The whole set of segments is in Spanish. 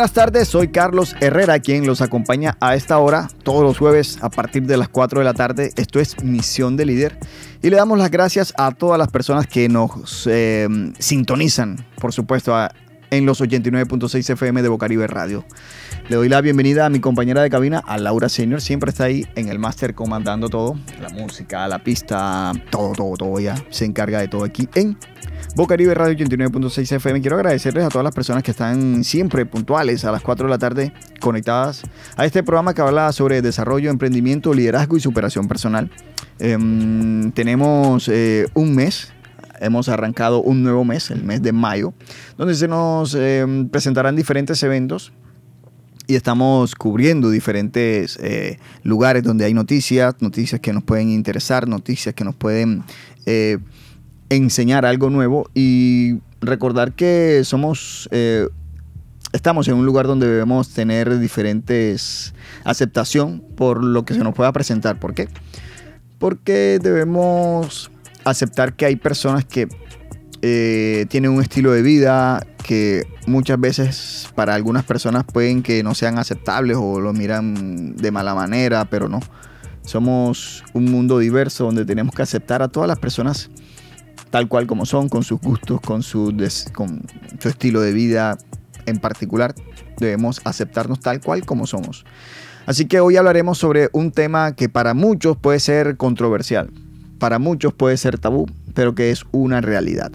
Buenas tardes. Soy Carlos Herrera, quien los acompaña a esta hora, todos los jueves a partir de las 4 de la tarde. Esto es Misión de Líder. Y le damos las gracias a todas las personas que nos eh, sintonizan, por supuesto, en los 89.6 FM de Bocaribe Radio. Le doy la bienvenida a mi compañera de cabina, a Laura Senior. Siempre está ahí en el máster comandando todo. La música, la pista, todo, todo, todo. Ella se encarga de todo aquí en Bocaribe Radio 89.6 FM. Quiero agradecerles a todas las personas que están siempre puntuales a las 4 de la tarde conectadas a este programa que habla sobre desarrollo, emprendimiento, liderazgo y superación personal. Em, tenemos eh, un mes hemos arrancado un nuevo mes, el mes de mayo, donde se nos em, presentarán diferentes eventos y estamos cubriendo diferentes eh, lugares donde hay noticias, noticias que nos pueden interesar, noticias que nos pueden eh, enseñar algo nuevo y recordar que somos, eh, estamos en un lugar donde debemos tener diferentes aceptación por lo que se nos pueda presentar. ¿Por qué? Porque debemos aceptar que hay personas que eh, tienen un estilo de vida que muchas veces para algunas personas pueden que no sean aceptables o lo miran de mala manera, pero no. Somos un mundo diverso donde tenemos que aceptar a todas las personas tal cual como son, con sus gustos, con su, estilo de vida en particular. Debemos aceptarnos tal cual como somos. Así que hoy hablaremos sobre un tema que para muchos puede ser controversial, para muchos puede ser tabú, pero que es una realidad.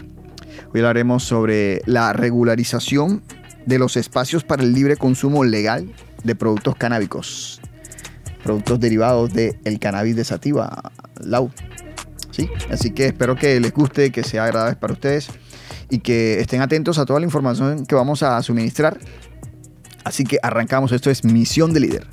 Hoy hablaremos sobre la regularización de los espacios para el libre consumo legal de productos canábicos, productos derivados del cannabis de sativa, Lau. Así que espero que les guste, que sea agradable para ustedes y que estén atentos a toda la información que vamos a suministrar. Así que arrancamos, esto es Misión de Líder.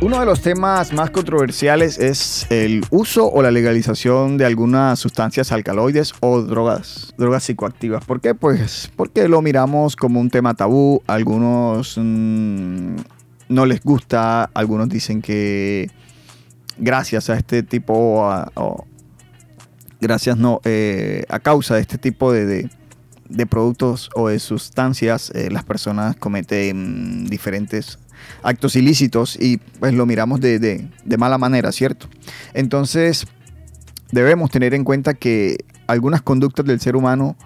Uno de los temas más controversiales es el uso o la legalización de algunas sustancias alcaloides o drogas, drogas psicoactivas. ¿Por qué? Pues porque lo miramos como un tema tabú. Algunos mm, no les gusta, algunos dicen que gracias a este tipo, o gracias no, eh, a causa de este tipo de, productos o de sustancias, eh, las personas cometen diferentes actos ilícitos y pues lo miramos de, mala manera, ¿cierto? Entonces debemos tener en cuenta que algunas conductas del ser humano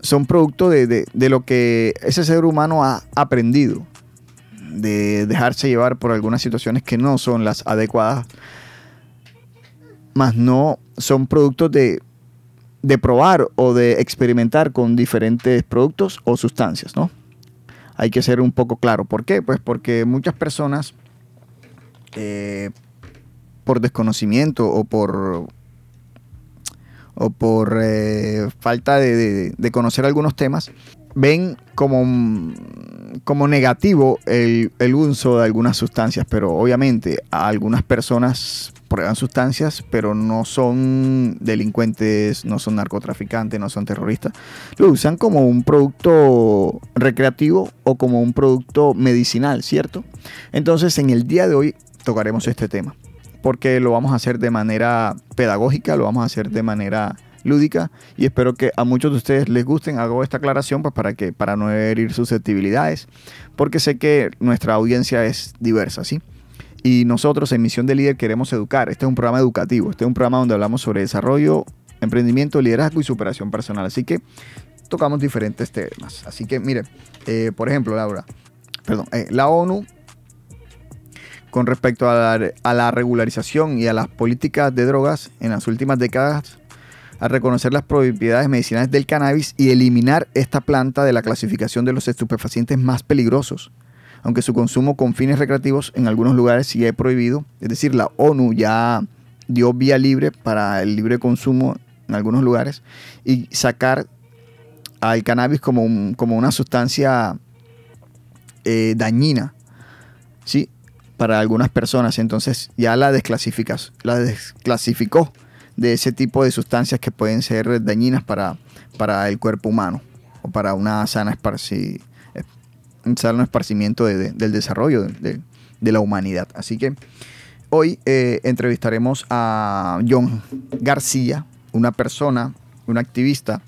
son producto de, lo que ese ser humano ha aprendido, de dejarse llevar por algunas situaciones que no son las adecuadas, más no son productos de, de probar o de experimentar con diferentes productos o sustancias, ¿no? Hay que ser un poco claro. ¿Por qué? Pues porque muchas personas, eh, por desconocimiento o por, o por eh, falta de, conocer algunos temas, ven como, como negativo el, el uso de algunas sustancias, pero obviamente a algunas personas prueban sustancias, pero no son delincuentes, no son narcotraficantes, no son terroristas. Lo usan como un producto recreativo o como un producto medicinal, ¿cierto? Entonces, en el día de hoy tocaremos este tema, porque lo vamos a hacer de manera pedagógica, lo vamos a hacer de manera lúdica y espero que a muchos de ustedes les gusten. Hago esta aclaración pues para que para no herir susceptibilidades, porque sé que nuestra audiencia es diversa, ¿sí? Y nosotros en Misión de Líder queremos educar. Este es un programa educativo. Este es un programa donde hablamos sobre desarrollo, emprendimiento, liderazgo y superación personal. Así que tocamos diferentes temas. Así que, mire, eh, por ejemplo, Laura, perdón, eh, la ONU, con respecto a la, a la regularización y a las políticas de drogas en las últimas décadas, a reconocer las propiedades medicinales del cannabis y eliminar esta planta de la clasificación de los estupefacientes más peligrosos aunque su consumo con fines recreativos en algunos lugares sigue prohibido. Es decir, la ONU ya dio vía libre para el libre consumo en algunos lugares y sacar al cannabis como, como una sustancia eh, dañina. ¿sí? para algunas personas. Entonces ya la, la desclasificó de ese tipo de sustancias que pueden ser dañinas para, para el cuerpo humano o para una sana esparci, sano esparcimiento del desarrollo de, la humanidad. Así que hoy eh, entrevistaremos a John García, una persona, un activista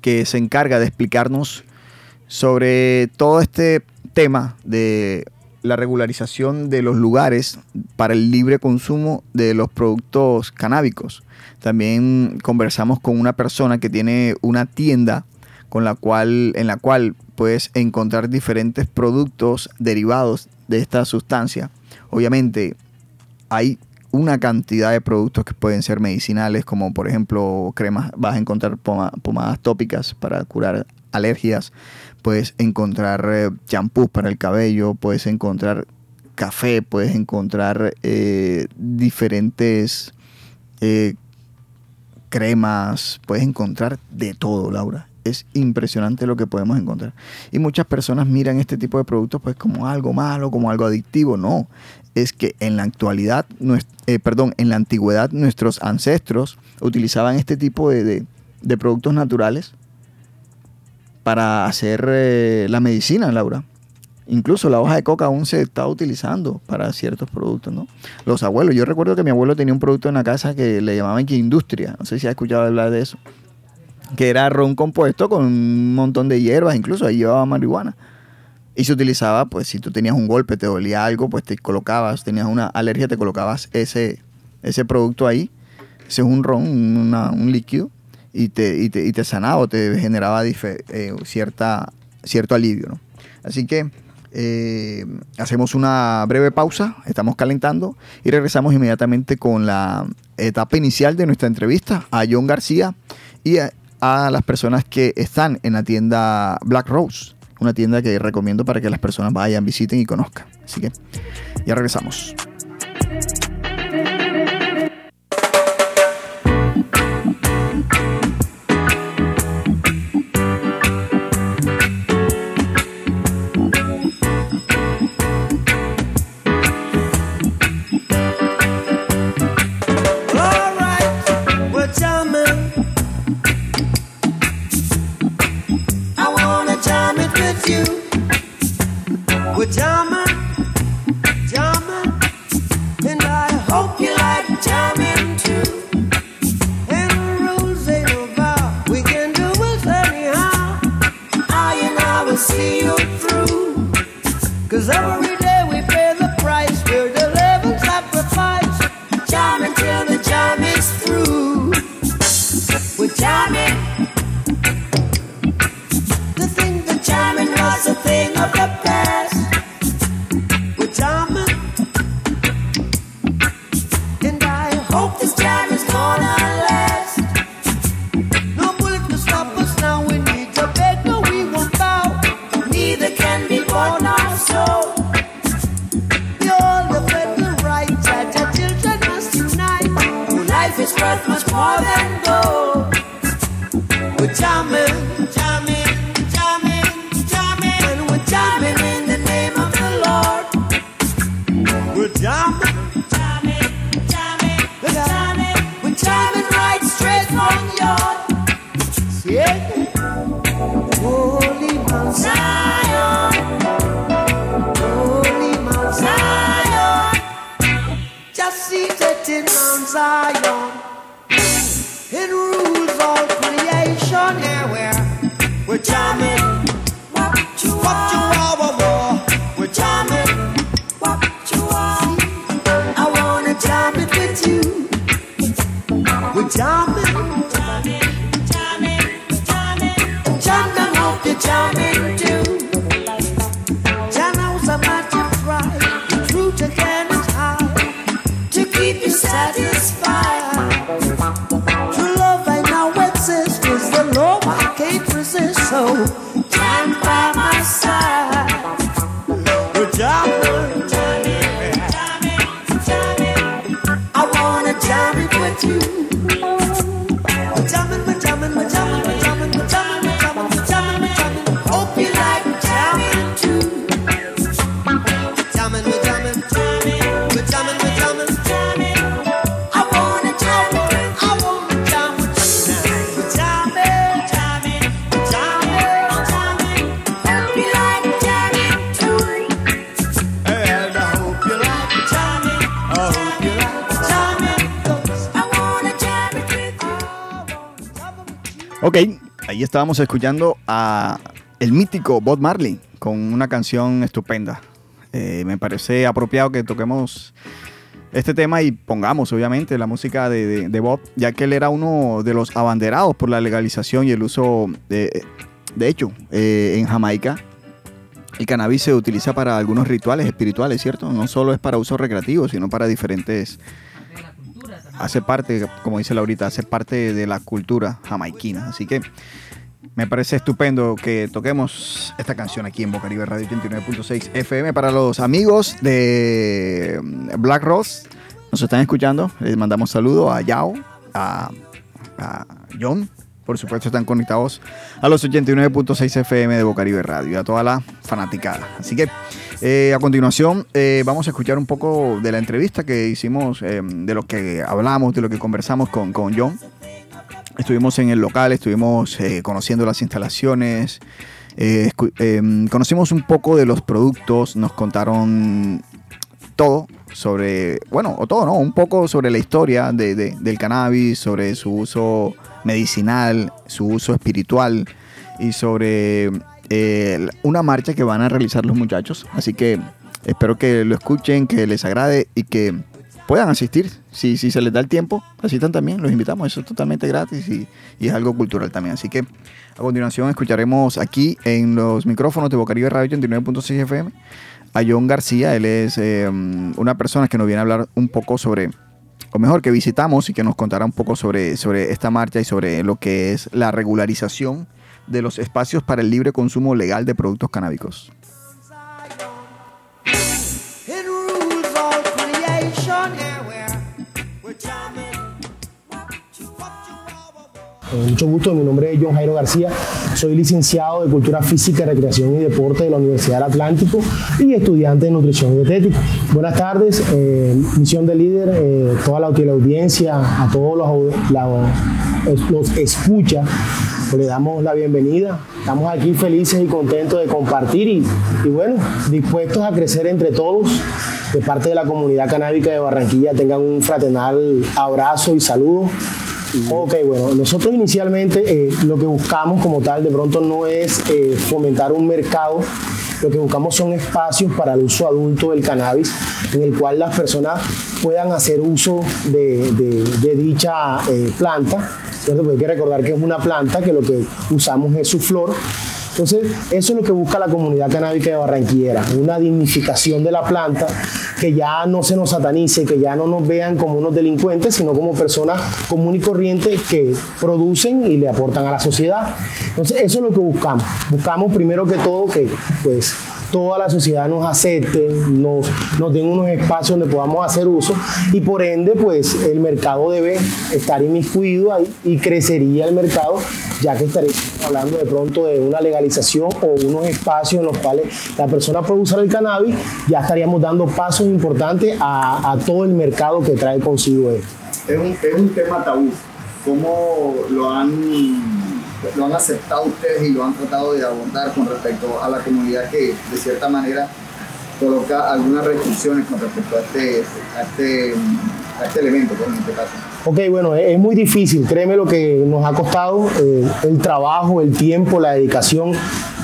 que se encarga de explicarnos sobre todo este tema de la regularización de los lugares para el libre consumo de los productos canábicos. También conversamos con una persona que tiene una tienda con la cual, en la cual puedes encontrar diferentes productos derivados de esta sustancia. Obviamente hay una cantidad de productos que pueden ser medicinales, como por ejemplo cremas, vas a encontrar pomadas tópicas para curar alergias, puedes encontrar eh, champús para el cabello, puedes encontrar café, puedes encontrar eh, diferentes eh, cremas, puedes encontrar de todo, Laura. Es impresionante lo que podemos encontrar. Y muchas personas miran este tipo de productos pues como algo malo, como algo adictivo. No, es que en la actualidad, perdón, en la antigüedad nuestros ancestros utilizaban este tipo de productos naturales para hacer eh, la medicina, Laura. Incluso la hoja de coca aún se está utilizando para ciertos productos, ¿no? Los abuelos, yo recuerdo que mi abuelo tenía un producto en la casa que le llamaban que industria, no sé si has escuchado hablar de eso, que era ron compuesto con un montón de hierbas, incluso ahí llevaba marihuana. Y se utilizaba, pues si tú tenías un golpe, te dolía algo, pues te colocabas, tenías una alergia, te colocabas ese, ese producto ahí. Ese es un ron, un líquido y te, y te, y te sanaba o te generaba eh, cierta, cierto alivio. ¿no? Así que eh, hacemos una breve pausa, estamos calentando y regresamos inmediatamente con la etapa inicial de nuestra entrevista a John García y a las personas que están en la tienda Black Rose, una tienda que recomiendo para que las personas vayan, visiten y conozcan. Así que ya regresamos. you were done. Ahí estábamos escuchando a el mítico Bob Marley con una canción estupenda. Eh, me parece apropiado que toquemos este tema y pongamos obviamente la música de, Bob, ya que él era uno de los abanderados por la legalización y el uso de, de hecho, eh, en Jamaica el cannabis se utiliza para algunos rituales espirituales, ¿cierto? No solo es para uso recreativo, sino para diferentes hace parte, como dice Laurita, hace parte de la cultura jamaiquina. Así que me parece estupendo que toquemos esta canción aquí en Bocaribe Radio 89.6 FM para los amigos de Black Rose. Nos están escuchando. Les mandamos saludos a Yao, a, a John. Por supuesto, están conectados a los 89.6 FM de Bocaribe Radio y a toda la fanaticada. Así que eh, a continuación, eh, vamos a escuchar un poco de la entrevista que hicimos, eh, de lo que hablamos, de lo que conversamos con, con John. Estuvimos en el local, estuvimos conociendo las instalaciones, conocimos un poco de los productos, nos contaron todo sobre, bueno, o todo, ¿no? Un poco sobre la historia del cannabis, sobre su uso medicinal, su uso espiritual y sobre eh, una marcha que van a realizar los muchachos. Así que espero que lo escuchen, que les agrade y que puedan asistir. Si, si se les da el tiempo, asistan también, los invitamos. Eso es totalmente gratis y, es algo cultural también. Así que a continuación escucharemos aquí en los micrófonos de Bocaribe Radio 89.6 FM a John García. Él es eh, una persona que nos viene a hablar un poco sobre, o mejor, que visitamos y que nos contará un poco sobre, sobre esta marcha y sobre lo que es la regularización de los espacios para el libre consumo legal de productos canábicos. mucho gusto, mi nombre es John Jairo García, soy licenciado de Cultura Física, Recreación y Deporte de la Universidad del Atlántico y estudiante de Nutrición y Dietética. Buenas tardes, eh, misión de líder, eh, toda la, audiencia, a todos los, los, los escucha le damos la bienvenida. Estamos aquí felices y contentos de compartir y, bueno, dispuestos a crecer entre todos. De parte de la comunidad canábica de Barranquilla tengan un fraternal abrazo y saludo. Ok, bueno, nosotros inicialmente eh, lo que buscamos como tal de pronto no es eh, fomentar un mercado, lo que buscamos son espacios para el uso adulto del cannabis, en el cual las personas puedan hacer uso de, dicha eh, planta ¿cierto? Porque hay que recordar que es una planta que lo que usamos es su flor. Entonces, eso es lo que busca la comunidad canábica de Barranquillera, una dignificación de la planta, que ya no se nos satanice, que ya no nos vean como unos delincuentes, sino como personas comunes y corrientes que producen y le aportan a la sociedad. Entonces, eso es lo que buscamos. Buscamos primero que todo que pues toda la sociedad nos acepte, nos, nos den unos espacios donde podamos hacer uso y por ende pues el mercado debe estar inmiscuido ahí y crecería el mercado ya que estaríamos hablando de pronto de una legalización o unos espacios en los cuales la persona puede usar el cannabis, ya estaríamos dando pasos importantes a, todo el mercado que trae consigo esto. Es un, es un tema tabú. ¿Cómo lo han lo han aceptado ustedes y lo han tratado de abordar con respecto a la comunidad que de cierta manera coloca algunas restricciones con respecto a este, a este, a este elemento, pues, en este caso. Ok, bueno, es muy difícil, créeme lo que nos ha costado eh, el trabajo, el tiempo, la dedicación,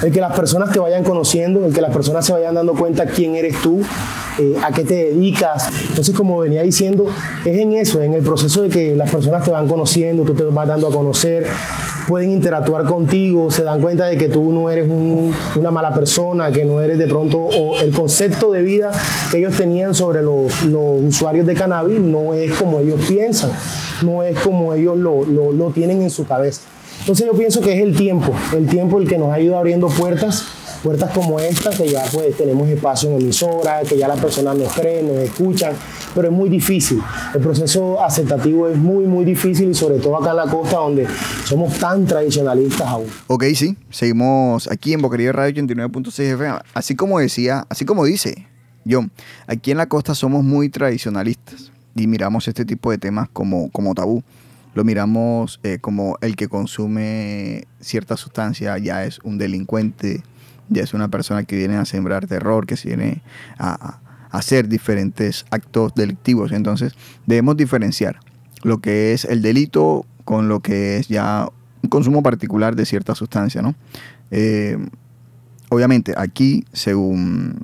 el que las personas te vayan conociendo, el que las personas se vayan dando cuenta quién eres tú, eh, a qué te dedicas. Entonces, como venía diciendo, es en eso, en el proceso de que las personas te van conociendo, tú te vas dando a conocer, pueden interactuar contigo, se dan cuenta de que tú no eres una mala persona, que no eres de pronto, o el concepto de vida que ellos tenían sobre los, usuarios de cannabis no es como ellos piensan, no es como ellos lo, lo tienen en su cabeza. Entonces yo pienso que es el tiempo, el tiempo el que nos ha ido abriendo puertas puertas como esta, que ya pues tenemos espacio en emisora, que ya las personas nos creen, nos escuchan, pero es muy difícil. El proceso aceptativo es muy, muy difícil y sobre todo acá en la costa donde somos tan tradicionalistas aún. Ok, sí, seguimos aquí en Boquería Radio 89.6 FM. Así como decía, así como dice John, aquí en la costa somos muy tradicionalistas y miramos este tipo de temas como, como tabú lo miramos eh, como el que consume cierta sustancia ya es un delincuente, ya es una persona que viene a sembrar terror, que se viene a, hacer diferentes actos delictivos. Entonces debemos diferenciar lo que es el delito con lo que es ya consumo particular de cierta sustancia, ¿no? Eh, obviamente, aquí, según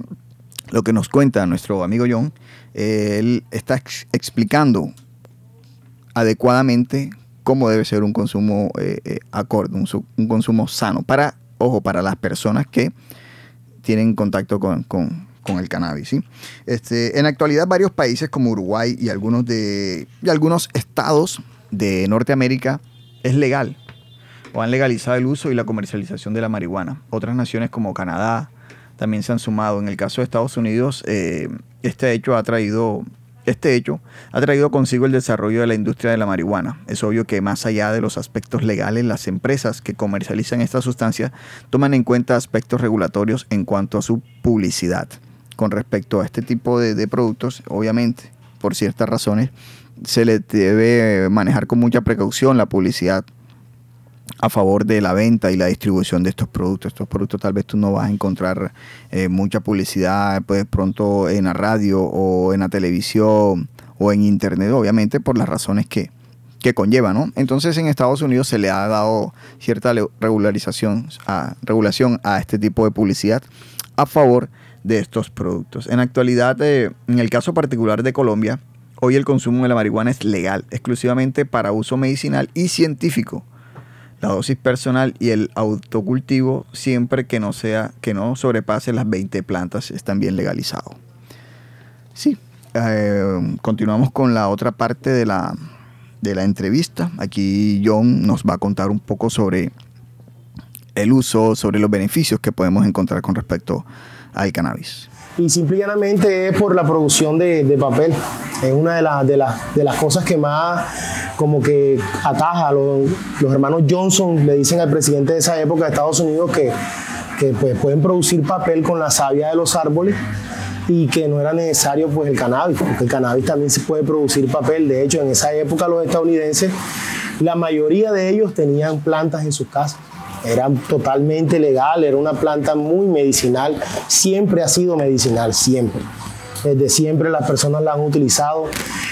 lo que nos cuenta nuestro amigo John, él está explicando adecuadamente cómo debe ser un consumo eh, eh, acorde, un, consumo sano, para, ojo, para las personas que tienen contacto con, el cannabis. Este, en la actualidad, varios países como Uruguay y algunos, de, y algunos estados de Norteamérica es legal o han legalizado el uso y la comercialización de la marihuana. Otras naciones como Canadá también se han sumado. En el caso de Estados Unidos, eh, este hecho ha traído este hecho ha traído consigo el desarrollo de la industria de la marihuana. Es obvio que más allá de los aspectos legales, las empresas que comercializan esta sustancia toman en cuenta aspectos regulatorios en cuanto a su publicidad. Con respecto a este tipo de, productos, obviamente, por ciertas razones, se le debe manejar con mucha precaución la publicidad a favor de la venta y la distribución de estos productos. Estos productos tal vez tú no vas a encontrar eh, mucha publicidad pues pronto en la radio o en la televisión o en internet, obviamente por las razones que, que conlleva, ¿no? Entonces en Estados Unidos se le ha dado cierta regularización regulación a este tipo de publicidad a favor de estos productos. En actualidad, eh, en el caso particular de Colombia, hoy el consumo de la marihuana es legal, exclusivamente para uso medicinal y científico la dosis personal y el autocultivo siempre que no sea que no sobrepase las 20 plantas están bien legalizados. Sí, eh, continuamos con la otra parte de la, de la entrevista. Aquí John nos va a contar un poco sobre el uso, sobre los beneficios que podemos encontrar con respecto al cannabis y simple y llanamente es por la producción de, papel. Es una de, de, de, las cosas que más como que ataja. Los, los hermanos Johnson le dicen al presidente de esa época de Estados Unidos que, que pues, pueden producir papel con la savia de los árboles y que no era necesario pues el cannabis, porque el cannabis también se puede producir papel. De hecho, en esa época los estadounidenses, la mayoría de ellos tenían plantas en sus casas era totalmente legal, era una planta muy medicinal, siempre ha sido medicinal, siempre. Desde siempre las personas la han utilizado.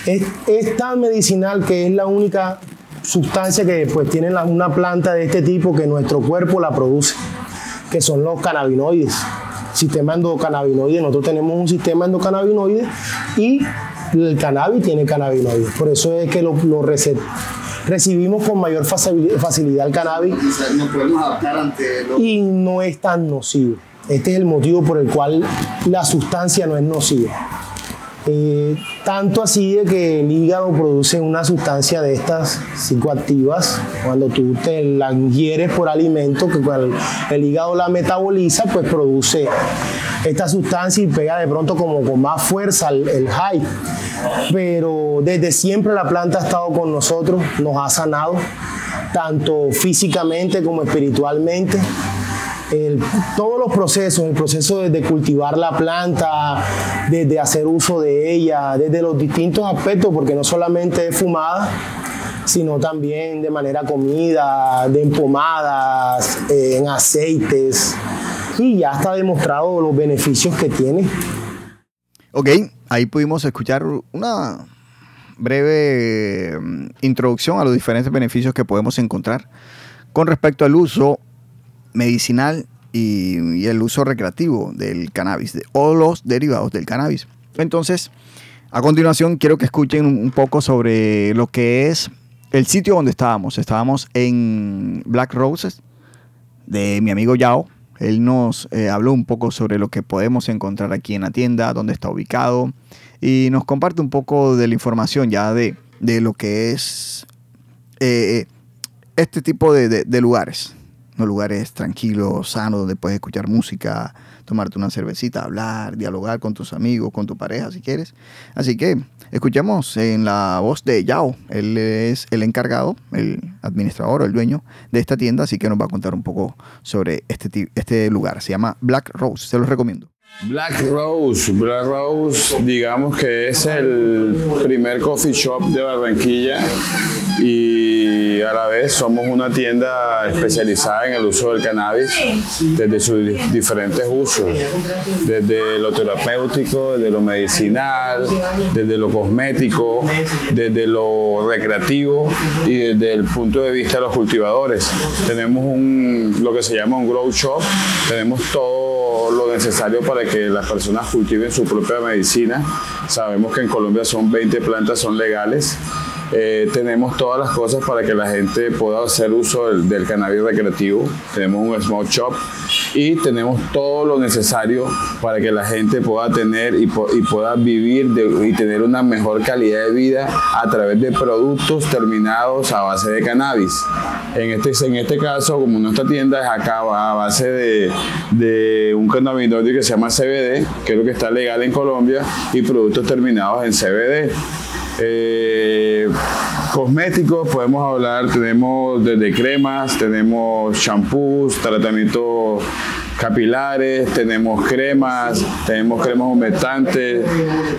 Es, tan medicinal que es la única sustancia que pues, tiene una planta de este tipo que nuestro cuerpo la produce, que son los cannabinoides. Sistema endocannabinoide, nosotros tenemos un sistema endocannabinoide y el cannabis tiene cannabinoides. Por eso es que los lo recibimos con mayor facilidad el cannabis y no es tan nocivo. Este es el motivo por el cual la sustancia no es nociva. Eh, tanto así de que el hígado produce una sustancia de estas psicoactivas, cuando tú te la ingieres por alimento, que cuando el hígado la metaboliza, pues produce esta sustancia y pega de pronto como con más fuerza el, el high. Pero desde siempre la planta ha estado con nosotros, nos ha sanado, tanto físicamente como espiritualmente todos los procesos, el proceso de, cultivar la planta, de, hacer uso de ella, desde los distintos aspectos, porque no solamente es fumada, sino también de manera comida, de empomadas, eh, en aceites, y ya está demostrado los beneficios que tiene. Ok, ahí pudimos escuchar una breve mm, introducción a los diferentes beneficios que podemos encontrar con respecto al uso medicinal y, el uso recreativo del cannabis o los derivados del cannabis. Entonces, a continuación quiero que escuchen un poco sobre lo que es el sitio donde estábamos. Estábamos en Black Roses de mi amigo Yao. Él nos eh, habló un poco sobre lo que podemos encontrar aquí en la tienda, dónde está ubicado y nos comparte un poco de la información ya de, lo que es eh, eh, este tipo de lugares lugares tranquilos, sanos, donde puedes escuchar música, tomarte una cervecita, hablar, dialogar con tus amigos, con tu pareja si quieres. Así que escuchemos en la voz de Yao. Él es el encargado, el administrador el dueño de esta tienda, así que nos va a contar un poco sobre este, este lugar. Se llama Black Rose, se los recomiendo. Black Rose, Black Rose, digamos que es el primer coffee shop de Barranquilla y a la vez somos una tienda especializada en el uso del cannabis desde sus diferentes usos, desde lo terapéutico, desde lo medicinal, desde lo cosmético, desde lo recreativo y desde el punto de vista de los cultivadores. Tenemos un, lo que se llama un grow shop, tenemos todo lo necesario para que las personas cultiven su propia medicina. Sabemos que en Colombia son 20 plantas, son legales. Eh, tenemos todas las cosas para que la gente pueda hacer uso del, cannabis recreativo. Tenemos un smoke shop y tenemos todo lo necesario para que la gente pueda tener y, pueda vivir y tener una mejor calidad de vida a través de productos terminados a base de cannabis. En este, en este caso, como nuestra tienda es acá a base de, un cannabinoide que se llama CBD, que es lo que está legal en Colombia, y productos terminados en CBD. Eh, cosméticos, podemos hablar, tenemos desde cremas, tenemos shampoos, tratamientos capilares, tenemos cremas, tenemos cremas humectantes,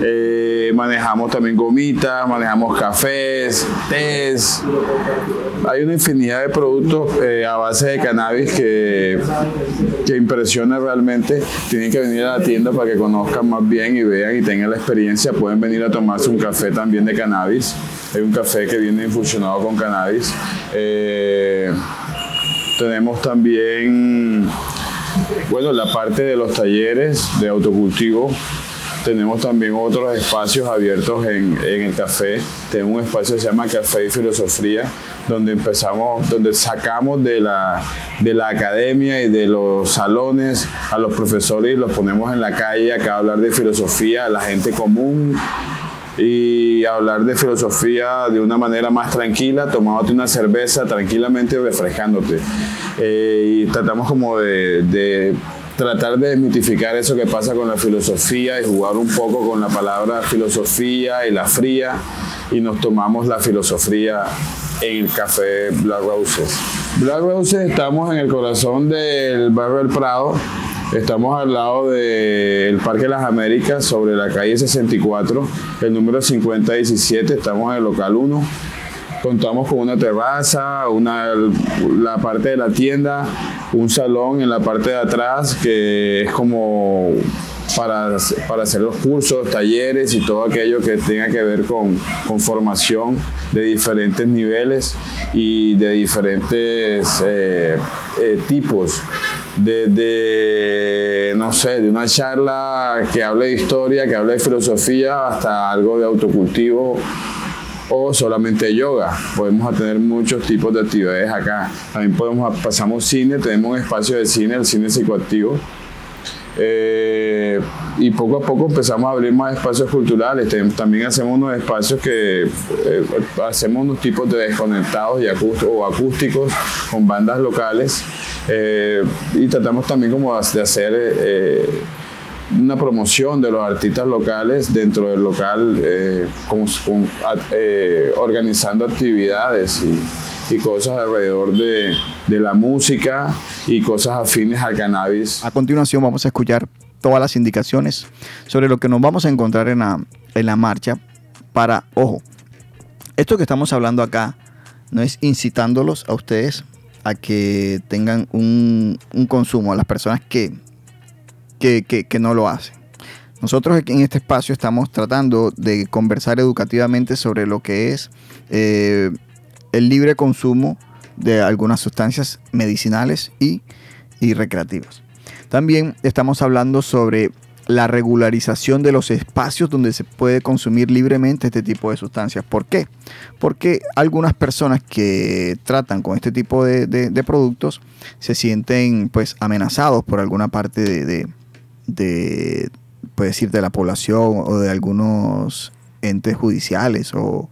eh, manejamos también gomitas, manejamos cafés, tés. Hay una infinidad de productos eh, a base de cannabis que, que impresiona realmente. Tienen que venir a la tienda para que conozcan más bien y vean y tengan la experiencia. Pueden venir a tomarse un café también de cannabis. Hay un café que viene infusionado con cannabis. Eh, tenemos también bueno, la parte de los talleres de autocultivo, tenemos también otros espacios abiertos en, el café. Tenemos un espacio que se llama Café y Filosofía, donde empezamos, donde sacamos de la, de la academia y de los salones a los profesores y los ponemos en la calle acá a hablar de filosofía a la gente común y hablar de filosofía de una manera más tranquila, tomándote una cerveza tranquilamente refrescándote. Eh, y tratamos como de, tratar de desmitificar eso que pasa con la filosofía y jugar un poco con la palabra filosofía y la fría y nos tomamos la filosofía en el café Black Roses. Black Roses estamos en el corazón del barrio del Prado, Estamos al lado del Parque de las Américas, sobre la calle 64, el número 5017, estamos en el local 1. Contamos con una terraza, una, la parte de la tienda, un salón en la parte de atrás que es como para, para, hacer los cursos, talleres y todo aquello que tenga que ver con, con formación de diferentes niveles y de diferentes eh, eh, tipos. Desde, no sé, de una charla que hable de historia, que hable de filosofía, hasta algo de autocultivo o solamente yoga. Podemos tener muchos tipos de actividades acá. También podemos, pasamos cine, tenemos un espacio de cine, el cine psicoactivo. Eh, y poco a poco empezamos a abrir más espacios culturales. También hacemos unos espacios que eh, hacemos unos tipos de desconectados y o acústicos con bandas locales. Eh, y tratamos también como de hacer una promoción de los artistas locales dentro del local, organizando actividades y, y cosas alrededor de, de, la música y cosas afines al cannabis. A continuación vamos a escuchar todas las indicaciones sobre lo que nos vamos a encontrar en la, en la marcha para, ojo, esto que estamos hablando acá no es incitándolos a ustedes a que tengan un, un consumo, a las personas que, que, que, no lo hacen. Nosotros en este espacio estamos tratando de conversar educativamente sobre lo que es eh, el libre consumo de algunas sustancias medicinales y, recreativas. También estamos hablando sobre la regularización de los espacios donde se puede consumir libremente este tipo de sustancias. ¿Por qué? Porque algunas personas que tratan con este tipo de, productos se sienten pues amenazados por alguna parte de, de, decir, de la población o de algunos entes judiciales o,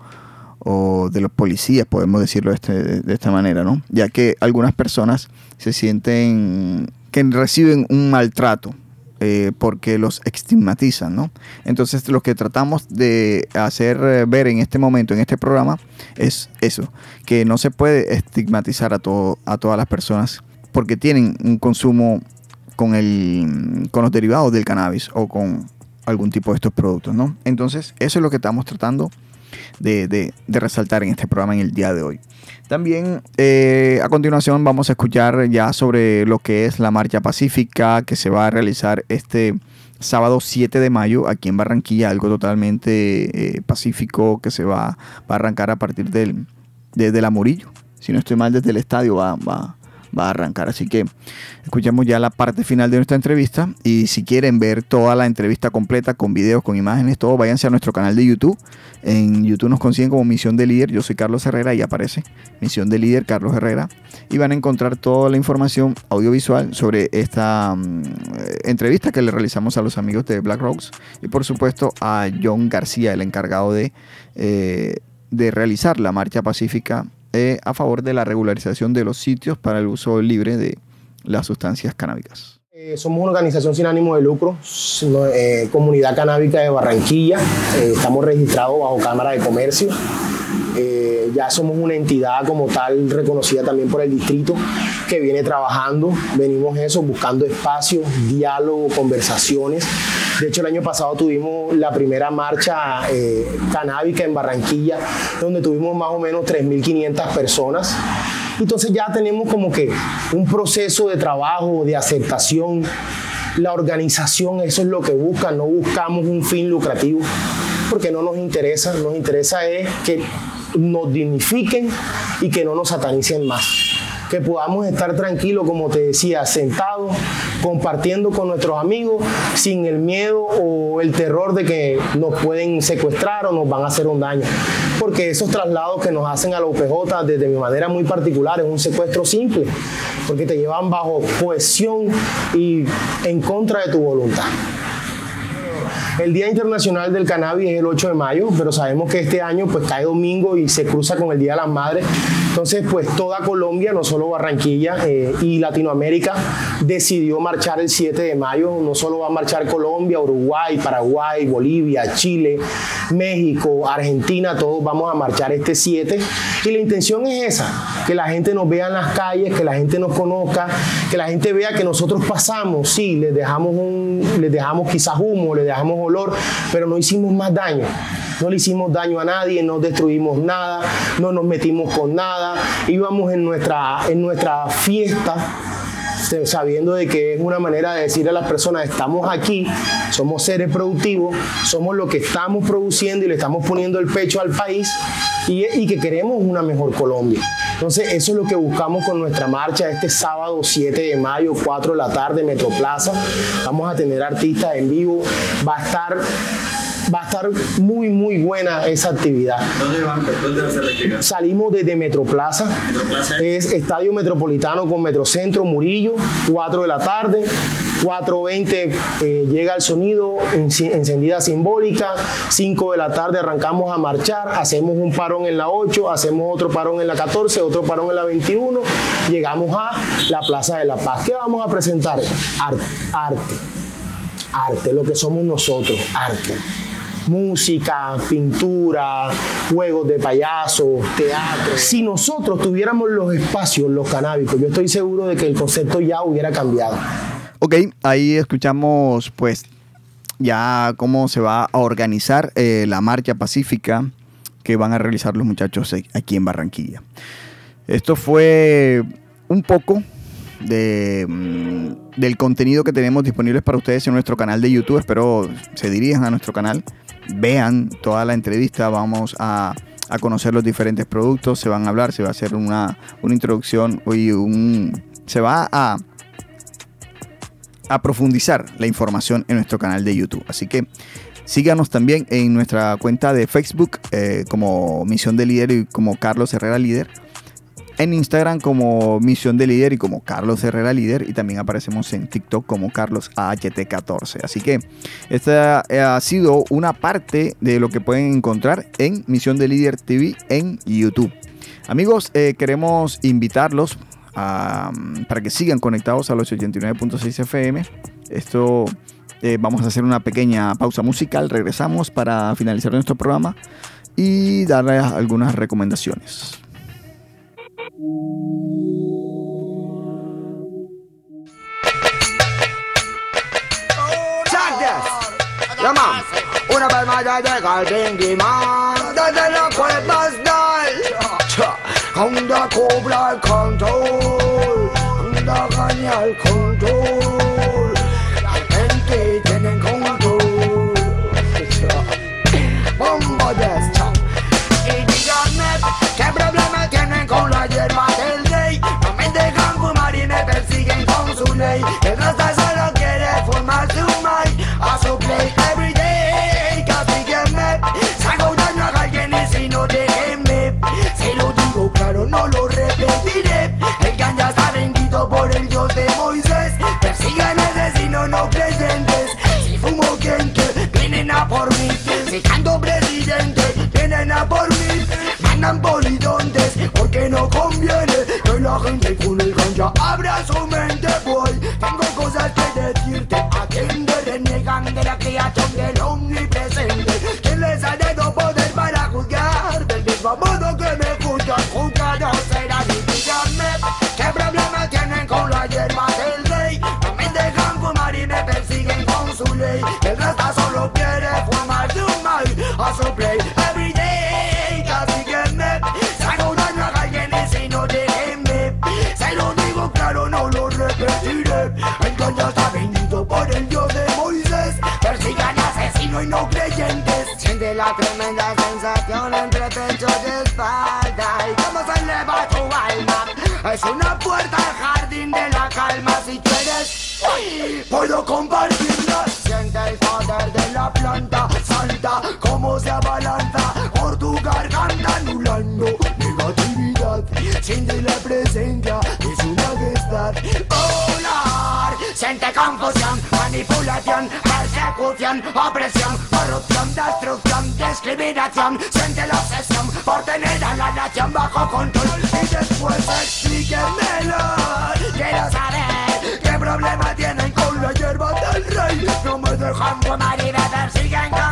o de los policías, podemos decirlo de, este, de, esta manera, ¿no? Ya que algunas personas se sienten que reciben un maltrato eh, porque los estigmatizan, ¿no? Entonces lo que tratamos de hacer eh, ver en este momento, en este programa, es eso, que no se puede estigmatizar a, todo, a todas las personas porque tienen un consumo con, el, con los derivados del cannabis o con algún tipo de estos productos, ¿no? Entonces, eso es lo que estamos tratando de, resaltar en este programa en el día de hoy. También eh, a continuación vamos a escuchar ya sobre lo que es la marcha pacífica que se va a realizar este sábado 7 de mayo aquí en Barranquilla, algo totalmente eh, pacífico que se va, a arrancar a partir del, de, Amorillo. Si no estoy mal, desde el estadio va, va, va a arrancar. Así que escuchamos ya la parte final de nuestra entrevista y si quieren ver toda la entrevista completa con videos, con imágenes, todo, váyanse a nuestro canal de YouTube. En YouTube nos consiguen como Misión de Líder. Yo soy Carlos Herrera y aparece Misión de Líder Carlos Herrera. Y van a encontrar toda la información audiovisual sobre esta mm, entrevista que le realizamos a los amigos de Black Rocks y por supuesto a John García, el encargado de, eh, de realizar la marcha pacífica eh, a favor de la regularización de los sitios para el uso libre de las sustancias canábicas. Eh, somos una organización sin ánimo de lucro, eh, comunidad canábica de Barranquilla, estamos registrados bajo Cámara de Comercio, ya somos una entidad como tal reconocida también por el distrito que viene trabajando, venimos eso, buscando espacios, diálogo, conversaciones de hecho, el año pasado tuvimos la primera marcha eh, canábica en Barranquilla, donde tuvimos más o menos 3.500 personas. Entonces ya tenemos como que un proceso de trabajo, de aceptación. La organización, eso es lo que busca, no buscamos un fin lucrativo, porque no nos interesa, nos interesa es que nos dignifiquen y que no nos satanicen más que podamos estar tranquilos, como te decía, sentados, compartiendo con nuestros amigos, sin el miedo o el terror de que nos pueden secuestrar o nos van a hacer un daño. Porque esos traslados que nos hacen a los PJ, desde mi manera muy particular, es un secuestro simple, porque te llevan bajo cohesión y en contra de tu voluntad. El Día Internacional del Cannabis es el 8 de mayo, pero sabemos que este año pues cae domingo y se cruza con el Día de las Madres. Entonces, pues toda Colombia, no solo Barranquilla eh, y Latinoamérica, decidió marchar el 7 de mayo. No solo va a marchar Colombia, Uruguay, Paraguay, Bolivia, Chile, México, Argentina, todos vamos a marchar este 7. Y la intención es esa, que la gente nos vea en las calles, que la gente nos conozca, que la gente vea que nosotros pasamos, sí, les dejamos, un, les dejamos quizás humo, les dejamos olor, pero no hicimos más daño. No le hicimos daño a nadie, no destruimos nada, no nos metimos con nada. Íbamos en nuestra, en nuestra fiesta sabiendo de que es una manera de decir a las personas, estamos aquí, somos seres productivos, somos lo que estamos produciendo y le estamos poniendo el pecho al país y, y, que queremos una mejor Colombia. Entonces, eso es lo que buscamos con nuestra marcha este sábado 7 de mayo, 4 de la tarde, Metroplaza. Vamos a tener artistas en vivo, va a estar va a estar muy, muy buena esa actividad. ¿Dónde van? ¿Dónde va a ser la Salimos desde Metroplaza. Metroplaza. Es Estadio Metropolitano con Metrocentro Murillo, 4 de la tarde. 4.20 eh, llega el sonido, encendida simbólica, 5 de la tarde arrancamos a marchar, hacemos un parón en la 8, hacemos otro parón en la 14, otro parón en la 21, llegamos a la Plaza de la Paz. ¿Qué vamos a presentar? Arte, arte, arte, lo que somos nosotros, arte música, pintura, juegos de payasos, teatro. Si nosotros tuviéramos los espacios, los canábicos, yo estoy seguro de que el concepto ya hubiera cambiado. Ok, ahí escuchamos pues ya cómo se va a organizar eh, la marcha pacífica que van a realizar los muchachos aquí en Barranquilla. Esto fue un poco de, mm, del contenido que tenemos disponibles para ustedes en nuestro canal de YouTube. Espero se dirijan a nuestro canal vean toda la entrevista, vamos a, conocer los diferentes productos, se van a hablar, se va a hacer una, introducción y un, se va a, a profundizar la información en nuestro canal de YouTube. Así que síganos también en nuestra cuenta de Facebook eh, como Misión de Líder y como Carlos Herrera Líder en Instagram como Misión de Líder y como Carlos Herrera Líder y también aparecemos en TikTok como Carlos AHT14. Así que esta eh, ha sido una parte de lo que pueden encontrar en Misión de Líder TV en YouTube. Amigos, eh, queremos invitarlos para que sigan conectados a los 89.6 FM. Esto eh, vamos a hacer una pequeña pausa musical. Regresamos para finalizar nuestro programa y darles algunas recomendaciones. Yeah, man. Una palmada de Galvin manda de los cuerpos del. Aún da cobra el control, aún da gana el control. Gente con el ganja abra su mente la tremenda sensación entre pecho y espalda. Y cómo se eleva tu alma Es una puerta al jardín de la calma. Si quieres, puedo compartirla Siente el poder de la planta Salta como se abalanza Por tu garganta anulando negatividad. Siente la presencia de su majestad Volar. Siente confusión, manipulación, persecución, opresión, corrupción, destrucción, Siente la obsesión por tener a la nación bajo control. Y después explíquemelo Quiero saber. Qué problema tienen con la hierba del rey No me dejan fumar y me persiguen con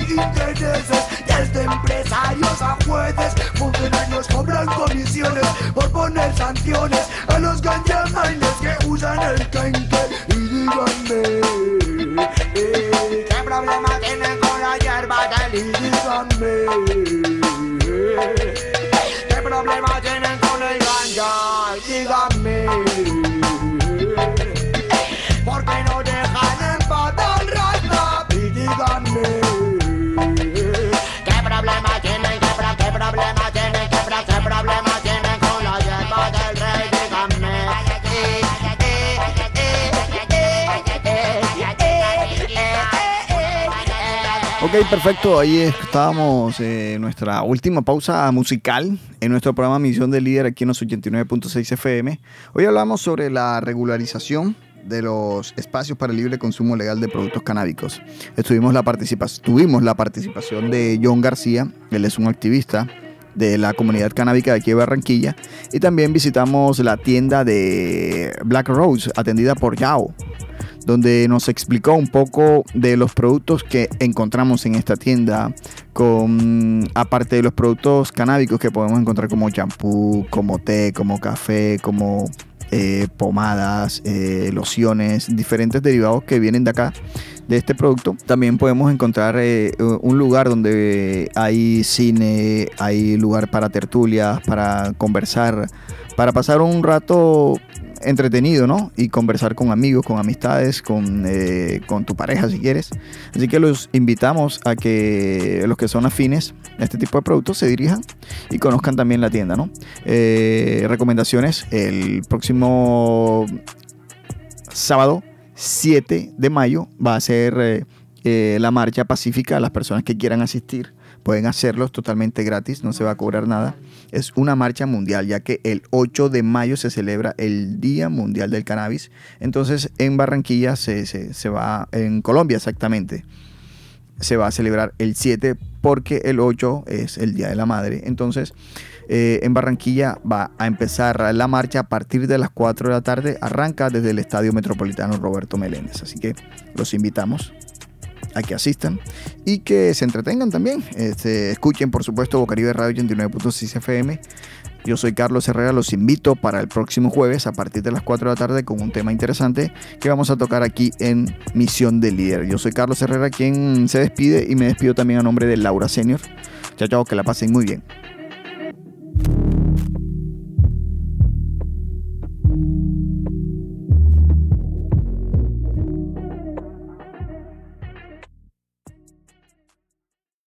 hay Desde empresarios a jueces Funcionarios cobran comisiones Por poner sanciones a los ganjamaines que usan el kenke Ok, perfecto. Ahí estábamos eh, en nuestra última pausa musical en nuestro programa Misión del Líder aquí en los 89.6 FM. Hoy hablamos sobre la regularización de los espacios para el libre consumo legal de productos canábicos. Estuvimos la tuvimos la participación de John García, él es un activista de la comunidad canábica de aquí de Barranquilla y también visitamos la tienda de Black Rose atendida por Yao donde nos explicó un poco de los productos que encontramos en esta tienda, con aparte de los productos canábicos que podemos encontrar como champú, como té, como café, como eh, pomadas, eh, lociones, diferentes derivados que vienen de acá de este producto. También podemos encontrar eh, un lugar donde hay cine, hay lugar para tertulias, para conversar, para pasar un rato entretenido, ¿no? Y conversar con amigos, con amistades, con, eh, con tu pareja si quieres. Así que los invitamos a que los que son afines a este tipo de productos se dirijan y conozcan también la tienda, ¿no? Eh, recomendaciones, el próximo sábado 7 de mayo va a ser eh, la marcha pacífica a las personas que quieran asistir pueden hacerlo, es totalmente gratis, no se va a cobrar nada. Es una marcha mundial, ya que el 8 de mayo se celebra el Día Mundial del Cannabis. Entonces en Barranquilla se, se va, en Colombia exactamente, se va a celebrar el 7 porque el 8 es el Día de la Madre. Entonces eh, en Barranquilla va a empezar la marcha a partir de las 4 de la tarde. Arranca desde el Estadio Metropolitano Roberto Meléndez. Así que los invitamos a que asistan y que se entretengan también. Este, escuchen, por supuesto, Bocaribe Radio 89.6 FM. Yo soy Carlos Herrera, los invito para el próximo jueves a partir de las 4 de la tarde con un tema interesante que vamos a tocar aquí en Misión del Líder. Yo soy Carlos Herrera, quien se despide y me despido también a nombre de Laura Senior. Chao, chao, que la pasen muy bien.